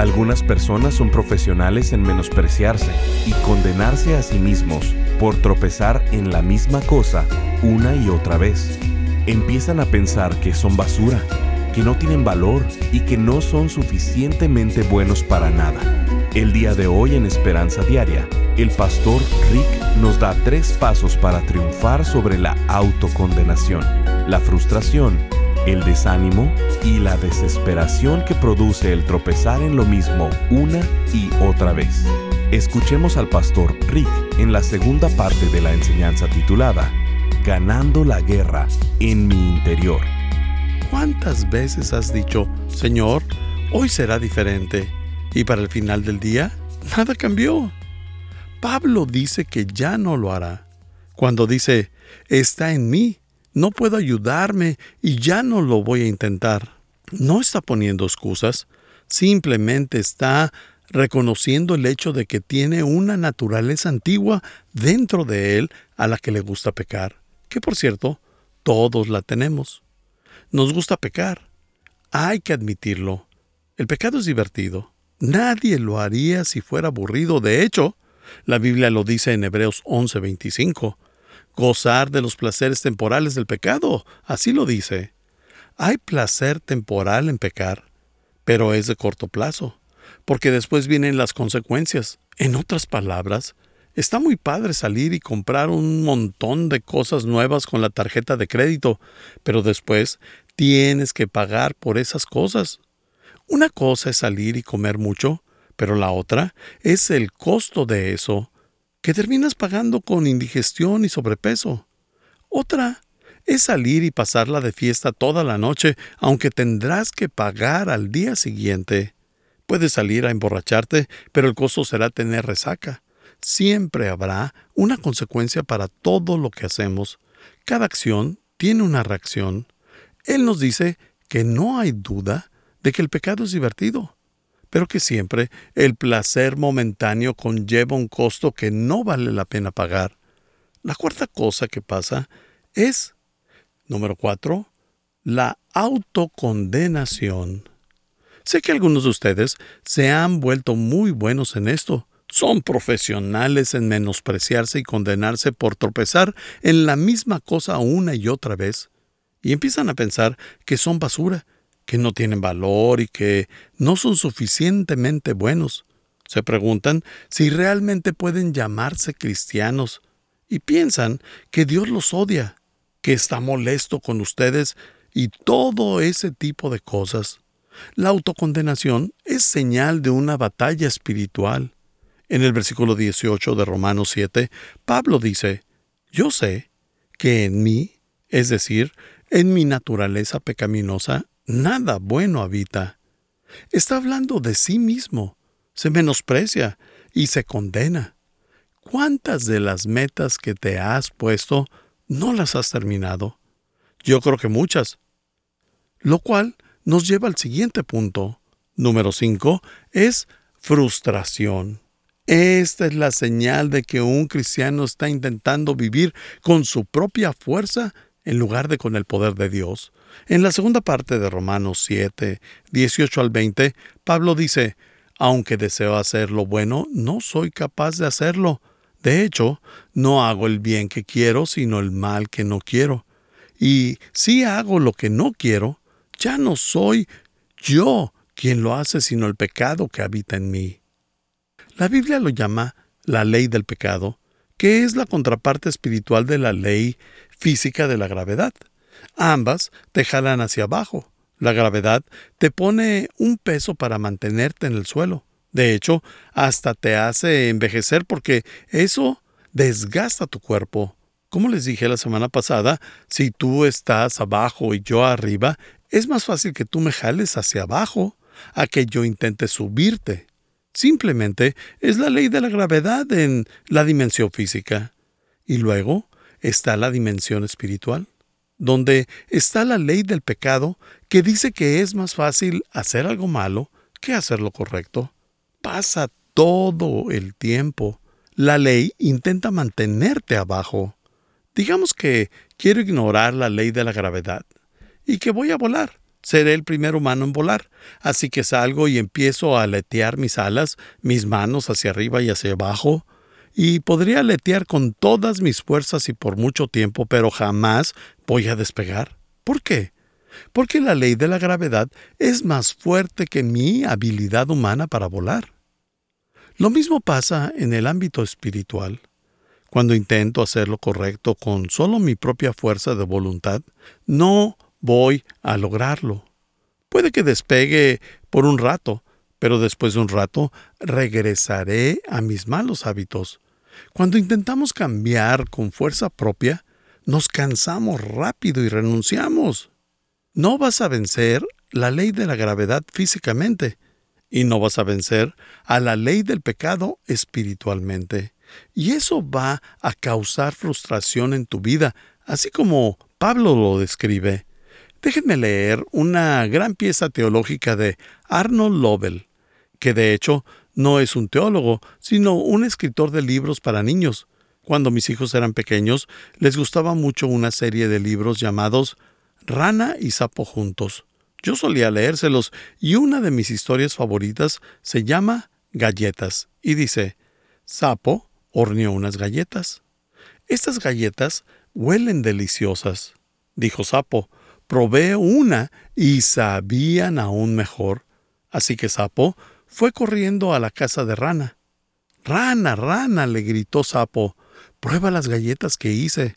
algunas personas son profesionales en menospreciarse y condenarse a sí mismos por tropezar en la misma cosa una y otra vez. Empiezan a pensar que son basura, que no tienen valor y que no son suficientemente buenos para nada. El día de hoy en Esperanza Diaria, el pastor Rick nos da tres pasos para triunfar sobre la autocondenación, la frustración el desánimo y la desesperación que produce el tropezar en lo mismo una y otra vez. Escuchemos al pastor Rick en la segunda parte de la enseñanza titulada Ganando la guerra en mi interior. ¿Cuántas veces has dicho, Señor, hoy será diferente? Y para el final del día, nada cambió. Pablo dice que ya no lo hará. Cuando dice, está en mí, no puedo ayudarme y ya no lo voy a intentar. No está poniendo excusas, simplemente está reconociendo el hecho de que tiene una naturaleza antigua dentro de él a la que le gusta pecar, que por cierto, todos la tenemos. Nos gusta pecar. Hay que admitirlo. El pecado es divertido. Nadie lo haría si fuera aburrido. De hecho, la Biblia lo dice en Hebreos 11:25 gozar de los placeres temporales del pecado. Así lo dice. Hay placer temporal en pecar, pero es de corto plazo, porque después vienen las consecuencias. En otras palabras, está muy padre salir y comprar un montón de cosas nuevas con la tarjeta de crédito, pero después tienes que pagar por esas cosas. Una cosa es salir y comer mucho, pero la otra es el costo de eso que terminas pagando con indigestión y sobrepeso. Otra es salir y pasarla de fiesta toda la noche, aunque tendrás que pagar al día siguiente. Puedes salir a emborracharte, pero el costo será tener resaca. Siempre habrá una consecuencia para todo lo que hacemos. Cada acción tiene una reacción. Él nos dice que no hay duda de que el pecado es divertido pero que siempre el placer momentáneo conlleva un costo que no vale la pena pagar. La cuarta cosa que pasa es, número cuatro, la autocondenación. Sé que algunos de ustedes se han vuelto muy buenos en esto. Son profesionales en menospreciarse y condenarse por tropezar en la misma cosa una y otra vez. Y empiezan a pensar que son basura que no tienen valor y que no son suficientemente buenos. Se preguntan si realmente pueden llamarse cristianos y piensan que Dios los odia, que está molesto con ustedes y todo ese tipo de cosas. La autocondenación es señal de una batalla espiritual. En el versículo 18 de Romanos 7, Pablo dice, Yo sé que en mí, es decir, en mi naturaleza pecaminosa, nada bueno habita. Está hablando de sí mismo, se menosprecia y se condena. ¿Cuántas de las metas que te has puesto no las has terminado? Yo creo que muchas. Lo cual nos lleva al siguiente punto. Número 5 es frustración. Esta es la señal de que un cristiano está intentando vivir con su propia fuerza en lugar de con el poder de Dios. En la segunda parte de Romanos 7, 18 al 20, Pablo dice, aunque deseo hacer lo bueno, no soy capaz de hacerlo. De hecho, no hago el bien que quiero, sino el mal que no quiero. Y si hago lo que no quiero, ya no soy yo quien lo hace, sino el pecado que habita en mí. La Biblia lo llama la ley del pecado, que es la contraparte espiritual de la ley física de la gravedad. Ambas te jalan hacia abajo. La gravedad te pone un peso para mantenerte en el suelo. De hecho, hasta te hace envejecer porque eso desgasta tu cuerpo. Como les dije la semana pasada, si tú estás abajo y yo arriba, es más fácil que tú me jales hacia abajo a que yo intente subirte. Simplemente es la ley de la gravedad en la dimensión física. Y luego está la dimensión espiritual, donde está la ley del pecado que dice que es más fácil hacer algo malo que hacer lo correcto. Pasa todo el tiempo. La ley intenta mantenerte abajo. Digamos que quiero ignorar la ley de la gravedad y que voy a volar. Seré el primer humano en volar. Así que salgo y empiezo a aletear mis alas, mis manos hacia arriba y hacia abajo, y podría aletear con todas mis fuerzas y por mucho tiempo, pero jamás voy a despegar. ¿Por qué? Porque la ley de la gravedad es más fuerte que mi habilidad humana para volar. Lo mismo pasa en el ámbito espiritual. Cuando intento hacer lo correcto con solo mi propia fuerza de voluntad, no voy a lograrlo. Puede que despegue por un rato, pero después de un rato regresaré a mis malos hábitos. Cuando intentamos cambiar con fuerza propia, nos cansamos rápido y renunciamos. No vas a vencer la ley de la gravedad físicamente, y no vas a vencer a la ley del pecado espiritualmente. Y eso va a causar frustración en tu vida, así como Pablo lo describe. Déjenme leer una gran pieza teológica de Arnold Lovell, que de hecho no es un teólogo, sino un escritor de libros para niños. Cuando mis hijos eran pequeños, les gustaba mucho una serie de libros llamados Rana y Sapo juntos. Yo solía leérselos y una de mis historias favoritas se llama Galletas y dice, Sapo horneó unas galletas. Estas galletas huelen deliciosas, dijo Sapo, probé una y sabían aún mejor. Así que Sapo fue corriendo a la casa de Rana. Rana, rana, le gritó Sapo, prueba las galletas que hice.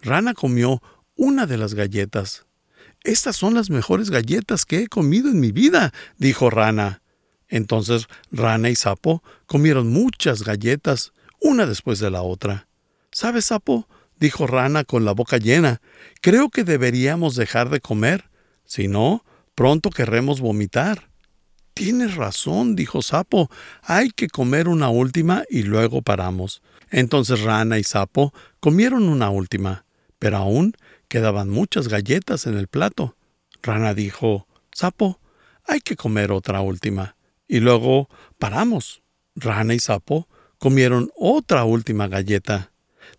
Rana comió una de las galletas. Estas son las mejores galletas que he comido en mi vida, dijo Rana. Entonces Rana y Sapo comieron muchas galletas, una después de la otra. ¿Sabes, Sapo? dijo Rana con la boca llena. Creo que deberíamos dejar de comer. Si no, pronto querremos vomitar. Tienes razón, dijo Sapo. Hay que comer una última y luego paramos. Entonces Rana y Sapo comieron una última, pero aún quedaban muchas galletas en el plato. Rana dijo, Sapo, hay que comer otra última. Y luego paramos. Rana y Sapo comieron otra última galleta.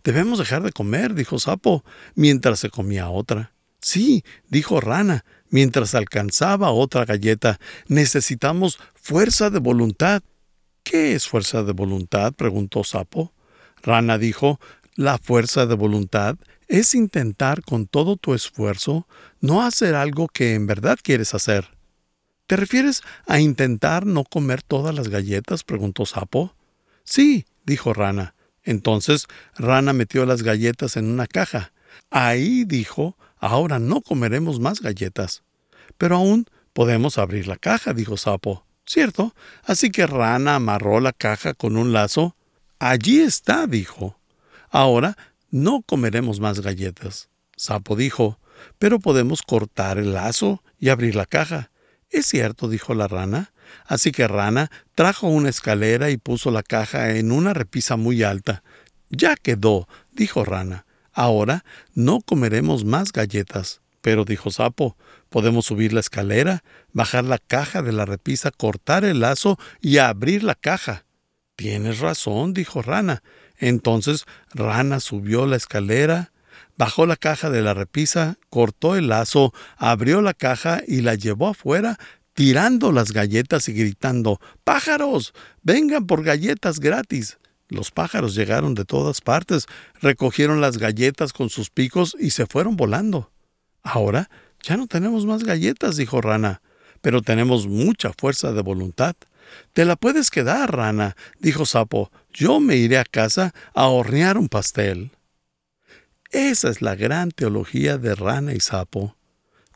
Debemos dejar de comer, dijo Sapo, mientras se comía otra. Sí, dijo Rana, mientras alcanzaba otra galleta. Necesitamos fuerza de voluntad. ¿Qué es fuerza de voluntad? preguntó Sapo. Rana dijo, la fuerza de voluntad es intentar con todo tu esfuerzo no hacer algo que en verdad quieres hacer. ¿Te refieres a intentar no comer todas las galletas? preguntó Sapo. Sí, dijo Rana. Entonces Rana metió las galletas en una caja. Ahí dijo, ahora no comeremos más galletas. Pero aún podemos abrir la caja, dijo Sapo. Cierto. Así que Rana amarró la caja con un lazo. Allí está, dijo. Ahora no comeremos más galletas. Sapo dijo, pero podemos cortar el lazo y abrir la caja. Es cierto, dijo la rana. Así que Rana trajo una escalera y puso la caja en una repisa muy alta. Ya quedó, dijo Rana. Ahora no comeremos más galletas. Pero, dijo Sapo, podemos subir la escalera, bajar la caja de la repisa, cortar el lazo y abrir la caja. Tienes razón, dijo Rana. Entonces Rana subió la escalera, bajó la caja de la repisa, cortó el lazo, abrió la caja y la llevó afuera, tirando las galletas y gritando Pájaros. vengan por galletas gratis. Los pájaros llegaron de todas partes, recogieron las galletas con sus picos y se fueron volando. Ahora ya no tenemos más galletas, dijo Rana, pero tenemos mucha fuerza de voluntad. Te la puedes quedar, Rana, dijo Sapo. Yo me iré a casa a hornear un pastel. Esa es la gran teología de Rana y Sapo.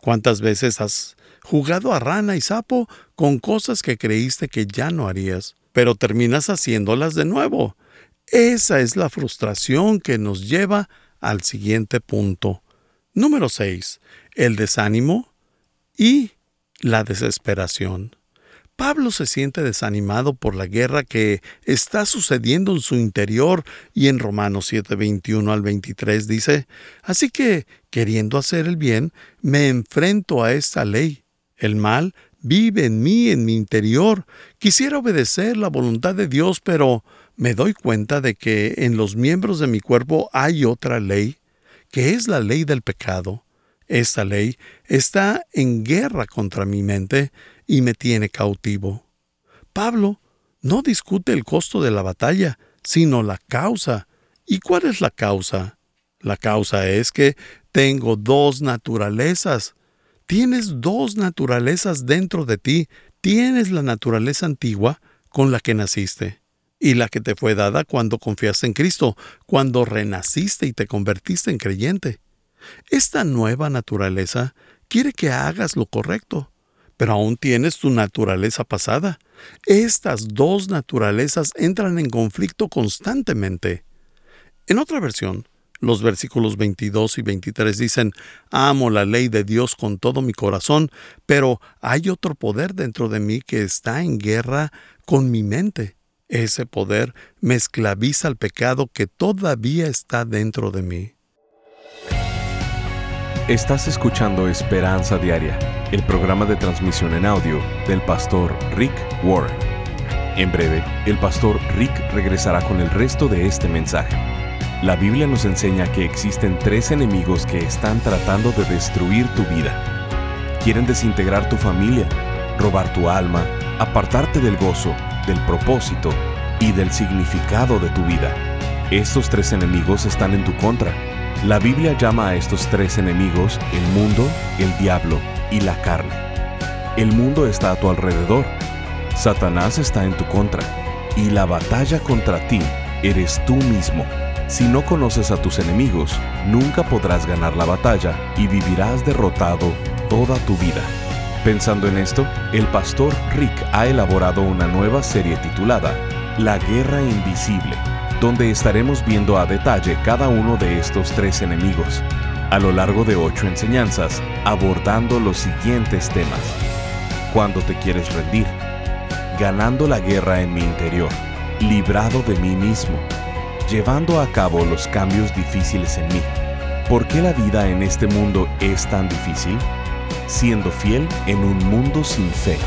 ¿Cuántas veces has jugado a rana y sapo con cosas que creíste que ya no harías, pero terminas haciéndolas de nuevo. Esa es la frustración que nos lleva al siguiente punto. Número 6. El desánimo y la desesperación. Pablo se siente desanimado por la guerra que está sucediendo en su interior y en Romanos 7, 21 al 23 dice, Así que, queriendo hacer el bien, me enfrento a esta ley. El mal vive en mí, en mi interior. Quisiera obedecer la voluntad de Dios, pero me doy cuenta de que en los miembros de mi cuerpo hay otra ley, que es la ley del pecado. Esta ley está en guerra contra mi mente y me tiene cautivo. Pablo no discute el costo de la batalla, sino la causa. ¿Y cuál es la causa? La causa es que tengo dos naturalezas. Tienes dos naturalezas dentro de ti. Tienes la naturaleza antigua con la que naciste y la que te fue dada cuando confiaste en Cristo, cuando renaciste y te convertiste en creyente. Esta nueva naturaleza quiere que hagas lo correcto, pero aún tienes tu naturaleza pasada. Estas dos naturalezas entran en conflicto constantemente. En otra versión, los versículos 22 y 23 dicen, Amo la ley de Dios con todo mi corazón, pero hay otro poder dentro de mí que está en guerra con mi mente. Ese poder me esclaviza al pecado que todavía está dentro de mí. Estás escuchando Esperanza Diaria, el programa de transmisión en audio del pastor Rick Warren. En breve, el pastor Rick regresará con el resto de este mensaje. La Biblia nos enseña que existen tres enemigos que están tratando de destruir tu vida. Quieren desintegrar tu familia, robar tu alma, apartarte del gozo, del propósito y del significado de tu vida. Estos tres enemigos están en tu contra la Biblia llama a estos tres enemigos el mundo, el diablo y la carne. El mundo está a tu alrededor. Satanás está en tu contra. Y la batalla contra ti eres tú mismo. Si no conoces a tus enemigos, nunca podrás ganar la batalla y vivirás derrotado toda tu vida. Pensando en esto, el pastor Rick ha elaborado una nueva serie titulada La Guerra Invisible donde estaremos viendo a detalle cada uno de estos tres enemigos, a lo largo de ocho enseñanzas, abordando los siguientes temas. Cuando te quieres rendir, ganando la guerra en mi interior, librado de mí mismo, llevando a cabo los cambios difíciles en mí. ¿Por qué la vida en este mundo es tan difícil? Siendo fiel en un mundo sin fe,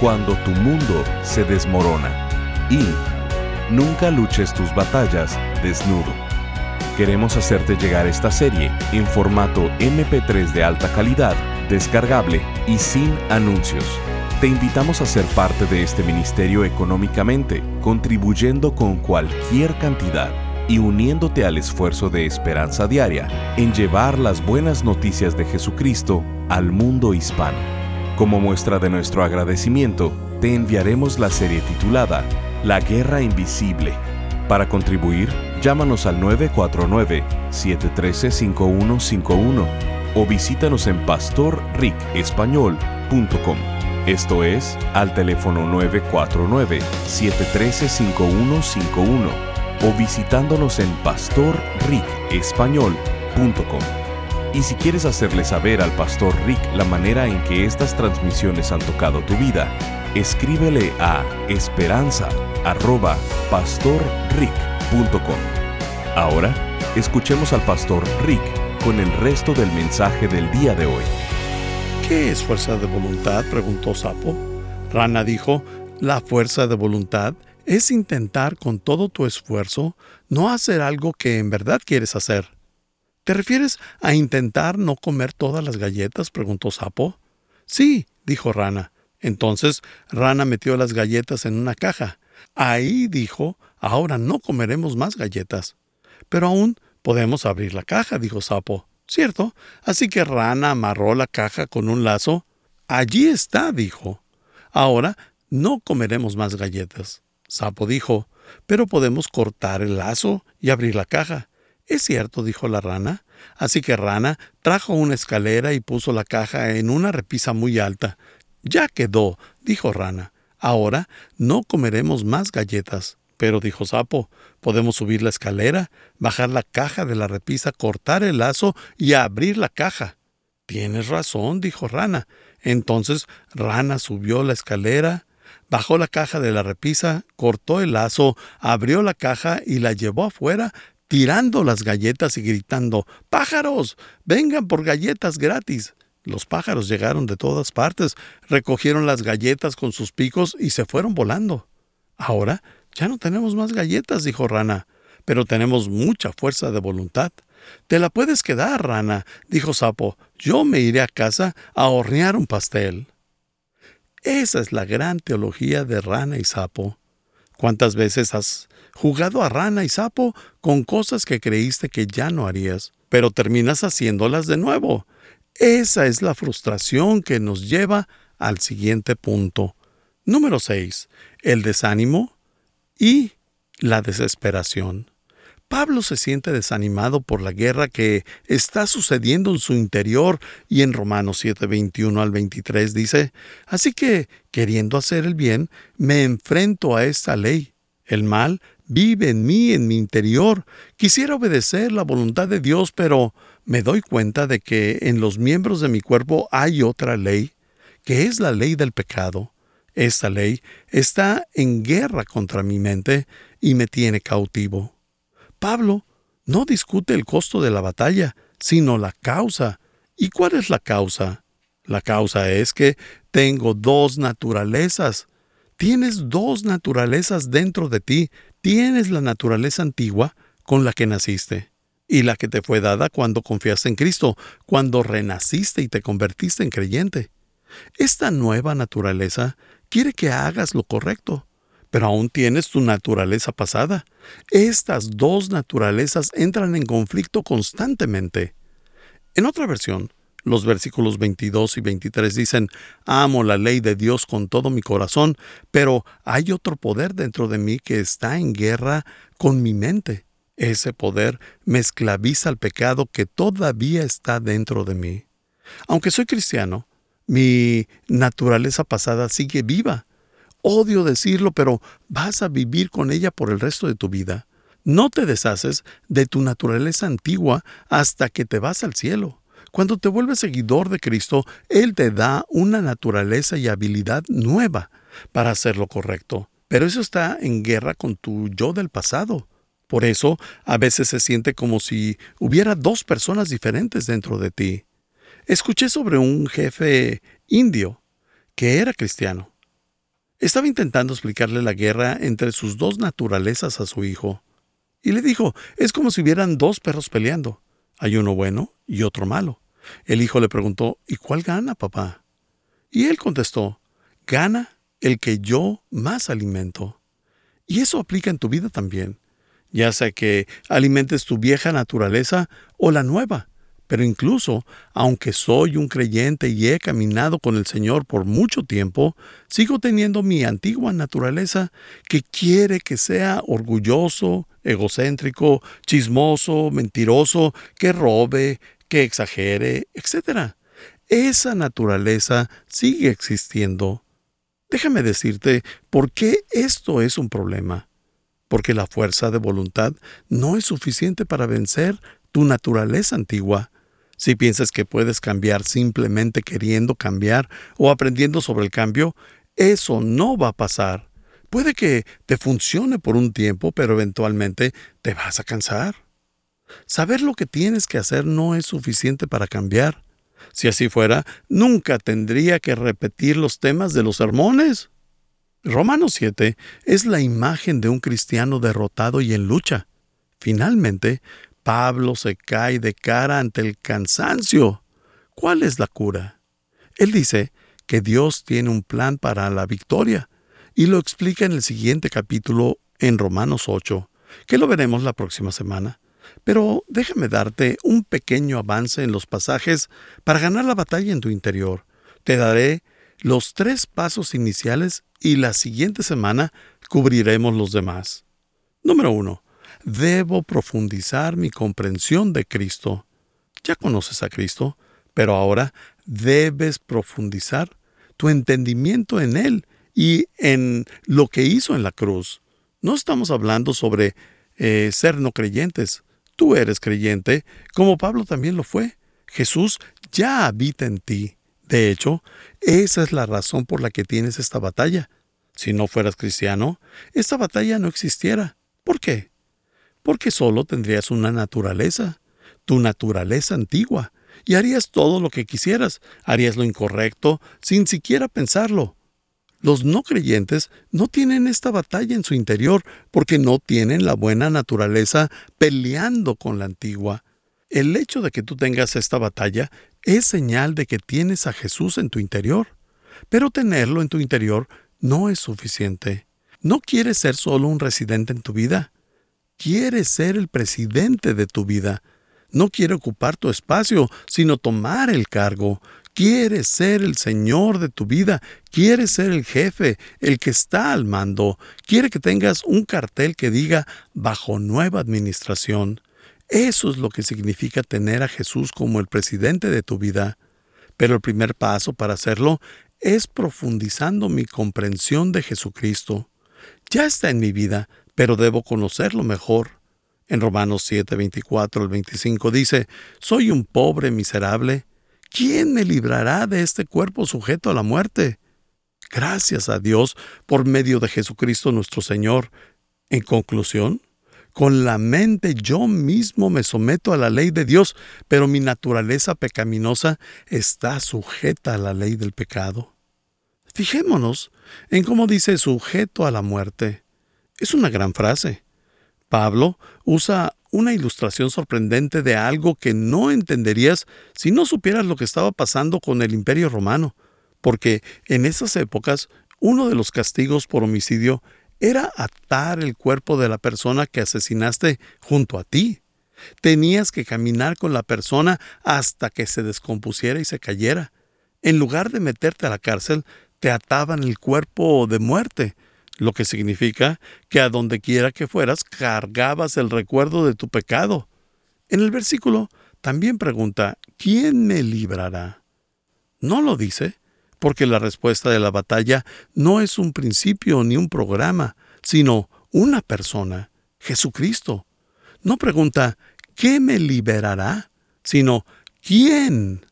cuando tu mundo se desmorona y Nunca luches tus batallas desnudo. Queremos hacerte llegar esta serie en formato MP3 de alta calidad, descargable y sin anuncios. Te invitamos a ser parte de este ministerio económicamente, contribuyendo con cualquier cantidad y uniéndote al esfuerzo de esperanza diaria en llevar las buenas noticias de Jesucristo al mundo hispano. Como muestra de nuestro agradecimiento, te enviaremos la serie titulada la Guerra Invisible. Para contribuir, llámanos al 949-713-5151 o visítanos en pastorricespañol.com. Esto es al teléfono 949-713-5151 o visitándonos en pastorricespañol.com. Y si quieres hacerle saber al pastor Rick la manera en que estas transmisiones han tocado tu vida, escríbele a esperanza.pastorrick.com. Ahora, escuchemos al pastor Rick con el resto del mensaje del día de hoy. ¿Qué es fuerza de voluntad? preguntó Sapo. Rana dijo, la fuerza de voluntad es intentar con todo tu esfuerzo no hacer algo que en verdad quieres hacer. ¿Te refieres a intentar no comer todas las galletas? preguntó Sapo. Sí, dijo Rana. Entonces Rana metió las galletas en una caja. Ahí dijo, ahora no comeremos más galletas. Pero aún podemos abrir la caja, dijo Sapo. Cierto. Así que Rana amarró la caja con un lazo. Allí está, dijo. Ahora no comeremos más galletas. Sapo dijo, pero podemos cortar el lazo y abrir la caja. Es cierto, dijo la rana. Así que Rana trajo una escalera y puso la caja en una repisa muy alta. Ya quedó, dijo Rana. Ahora no comeremos más galletas. Pero, dijo Sapo, podemos subir la escalera, bajar la caja de la repisa, cortar el lazo y abrir la caja. Tienes razón, dijo Rana. Entonces Rana subió la escalera, Bajó la caja de la repisa, cortó el lazo, abrió la caja y la llevó afuera, tirando las galletas y gritando Pájaros. vengan por galletas gratis. Los pájaros llegaron de todas partes, recogieron las galletas con sus picos y se fueron volando. Ahora ya no tenemos más galletas, dijo Rana, pero tenemos mucha fuerza de voluntad. Te la puedes quedar, Rana, dijo Sapo. Yo me iré a casa a hornear un pastel. Esa es la gran teología de Rana y Sapo. ¿Cuántas veces has jugado a rana y sapo con cosas que creíste que ya no harías, pero terminas haciéndolas de nuevo? Esa es la frustración que nos lleva al siguiente punto. Número 6. El desánimo y la desesperación. Pablo se siente desanimado por la guerra que está sucediendo en su interior y en Romanos 7, 21 al 23 dice, Así que, queriendo hacer el bien, me enfrento a esta ley. El mal vive en mí, en mi interior. Quisiera obedecer la voluntad de Dios, pero me doy cuenta de que en los miembros de mi cuerpo hay otra ley, que es la ley del pecado. Esta ley está en guerra contra mi mente y me tiene cautivo. Pablo no discute el costo de la batalla, sino la causa. ¿Y cuál es la causa? La causa es que tengo dos naturalezas. Tienes dos naturalezas dentro de ti. Tienes la naturaleza antigua con la que naciste y la que te fue dada cuando confiaste en Cristo, cuando renaciste y te convertiste en creyente. Esta nueva naturaleza quiere que hagas lo correcto, pero aún tienes tu naturaleza pasada. Estas dos naturalezas entran en conflicto constantemente. En otra versión, los versículos 22 y 23 dicen, amo la ley de Dios con todo mi corazón, pero hay otro poder dentro de mí que está en guerra con mi mente. Ese poder me esclaviza al pecado que todavía está dentro de mí. Aunque soy cristiano, mi naturaleza pasada sigue viva. Odio decirlo, pero vas a vivir con ella por el resto de tu vida. No te deshaces de tu naturaleza antigua hasta que te vas al cielo. Cuando te vuelves seguidor de Cristo, Él te da una naturaleza y habilidad nueva para hacer lo correcto. Pero eso está en guerra con tu yo del pasado. Por eso a veces se siente como si hubiera dos personas diferentes dentro de ti. Escuché sobre un jefe indio que era cristiano. Estaba intentando explicarle la guerra entre sus dos naturalezas a su hijo. Y le dijo, es como si hubieran dos perros peleando. Hay uno bueno y otro malo. El hijo le preguntó, ¿y cuál gana, papá? Y él contestó, gana el que yo más alimento. Y eso aplica en tu vida también, ya sea que alimentes tu vieja naturaleza o la nueva. Pero incluso, aunque soy un creyente y he caminado con el Señor por mucho tiempo, sigo teniendo mi antigua naturaleza que quiere que sea orgulloso, egocéntrico, chismoso, mentiroso, que robe, que exagere, etc. Esa naturaleza sigue existiendo. Déjame decirte por qué esto es un problema. Porque la fuerza de voluntad no es suficiente para vencer tu naturaleza antigua. Si piensas que puedes cambiar simplemente queriendo cambiar o aprendiendo sobre el cambio, eso no va a pasar. Puede que te funcione por un tiempo, pero eventualmente te vas a cansar. Saber lo que tienes que hacer no es suficiente para cambiar. Si así fuera, nunca tendría que repetir los temas de los sermones. Romanos 7 es la imagen de un cristiano derrotado y en lucha. Finalmente, Pablo se cae de cara ante el cansancio. ¿Cuál es la cura? Él dice que Dios tiene un plan para la victoria y lo explica en el siguiente capítulo en Romanos 8, que lo veremos la próxima semana. Pero déjame darte un pequeño avance en los pasajes para ganar la batalla en tu interior. Te daré los tres pasos iniciales y la siguiente semana cubriremos los demás. Número uno debo profundizar mi comprensión de Cristo. Ya conoces a Cristo, pero ahora debes profundizar tu entendimiento en Él y en lo que hizo en la cruz. No estamos hablando sobre eh, ser no creyentes. Tú eres creyente, como Pablo también lo fue. Jesús ya habita en ti. De hecho, esa es la razón por la que tienes esta batalla. Si no fueras cristiano, esta batalla no existiera. ¿Por qué? Porque solo tendrías una naturaleza, tu naturaleza antigua, y harías todo lo que quisieras, harías lo incorrecto sin siquiera pensarlo. Los no creyentes no tienen esta batalla en su interior porque no tienen la buena naturaleza peleando con la antigua. El hecho de que tú tengas esta batalla es señal de que tienes a Jesús en tu interior. Pero tenerlo en tu interior no es suficiente. No quieres ser solo un residente en tu vida. Quieres ser el presidente de tu vida. No quiere ocupar tu espacio, sino tomar el cargo. Quieres ser el Señor de tu vida, quieres ser el jefe, el que está al mando, quiere que tengas un cartel que diga bajo nueva administración. Eso es lo que significa tener a Jesús como el presidente de tu vida. Pero el primer paso para hacerlo es profundizando mi comprensión de Jesucristo. Ya está en mi vida, pero debo conocerlo mejor. En Romanos 7, 24 al 25 dice, Soy un pobre miserable. ¿Quién me librará de este cuerpo sujeto a la muerte? Gracias a Dios por medio de Jesucristo nuestro Señor. En conclusión, con la mente yo mismo me someto a la ley de Dios, pero mi naturaleza pecaminosa está sujeta a la ley del pecado. Fijémonos en cómo dice sujeto a la muerte. Es una gran frase. Pablo usa una ilustración sorprendente de algo que no entenderías si no supieras lo que estaba pasando con el imperio romano, porque en esas épocas uno de los castigos por homicidio era atar el cuerpo de la persona que asesinaste junto a ti. Tenías que caminar con la persona hasta que se descompusiera y se cayera. En lugar de meterte a la cárcel, te ataban el cuerpo de muerte, lo que significa que a donde quiera que fueras cargabas el recuerdo de tu pecado. En el versículo también pregunta, ¿quién me librará? No lo dice, porque la respuesta de la batalla no es un principio ni un programa, sino una persona, Jesucristo. No pregunta, ¿qué me liberará? sino, ¿quién?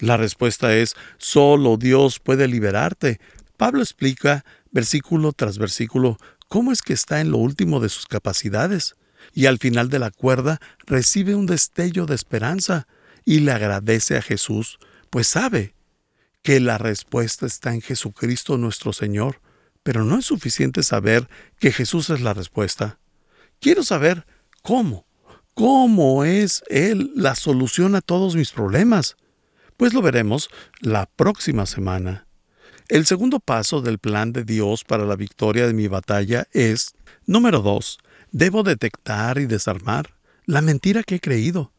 La respuesta es, solo Dios puede liberarte. Pablo explica versículo tras versículo, cómo es que está en lo último de sus capacidades, y al final de la cuerda recibe un destello de esperanza y le agradece a Jesús, pues sabe que la respuesta está en Jesucristo nuestro Señor, pero no es suficiente saber que Jesús es la respuesta. Quiero saber cómo, cómo es Él la solución a todos mis problemas. Pues lo veremos la próxima semana. El segundo paso del plan de Dios para la victoria de mi batalla es, número dos, debo detectar y desarmar la mentira que he creído.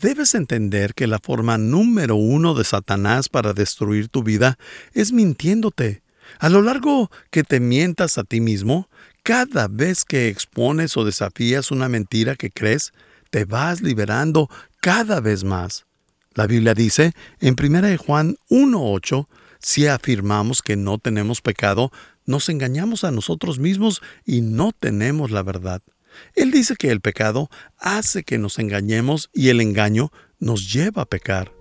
Debes entender que la forma número uno de Satanás para destruir tu vida es mintiéndote. A lo largo que te mientas a ti mismo, cada vez que expones o desafías una mentira que crees, te vas liberando cada vez más. La Biblia dice en 1 Juan 1.8 si afirmamos que no tenemos pecado, nos engañamos a nosotros mismos y no tenemos la verdad. Él dice que el pecado hace que nos engañemos y el engaño nos lleva a pecar.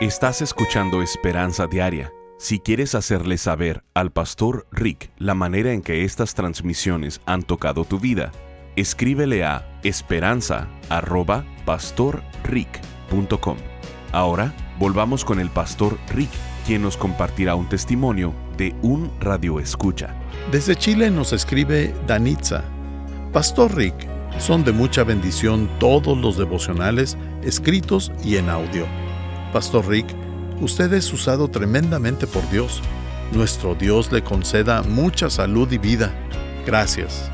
Estás escuchando Esperanza Diaria. Si quieres hacerle saber al pastor Rick la manera en que estas transmisiones han tocado tu vida, escríbele a esperanza.pastorrick.com. Ahora volvamos con el pastor Rick, quien nos compartirá un testimonio de un radio escucha. Desde Chile nos escribe Danitza. Pastor Rick, son de mucha bendición todos los devocionales escritos y en audio. Pastor Rick, usted es usado tremendamente por Dios. Nuestro Dios le conceda mucha salud y vida. Gracias.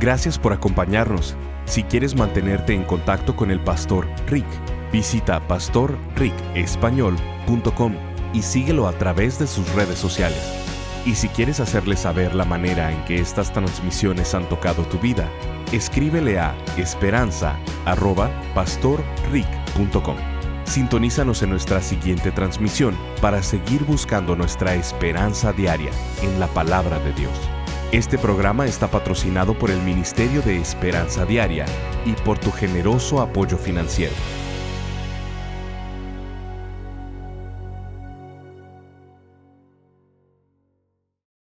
Gracias por acompañarnos. Si quieres mantenerte en contacto con el pastor Rick, Visita pastorricespañol.com y síguelo a través de sus redes sociales. Y si quieres hacerle saber la manera en que estas transmisiones han tocado tu vida, escríbele a esperanza.pastorrick.com. Sintonízanos en nuestra siguiente transmisión para seguir buscando nuestra esperanza diaria en la palabra de Dios. Este programa está patrocinado por el Ministerio de Esperanza Diaria y por tu generoso apoyo financiero.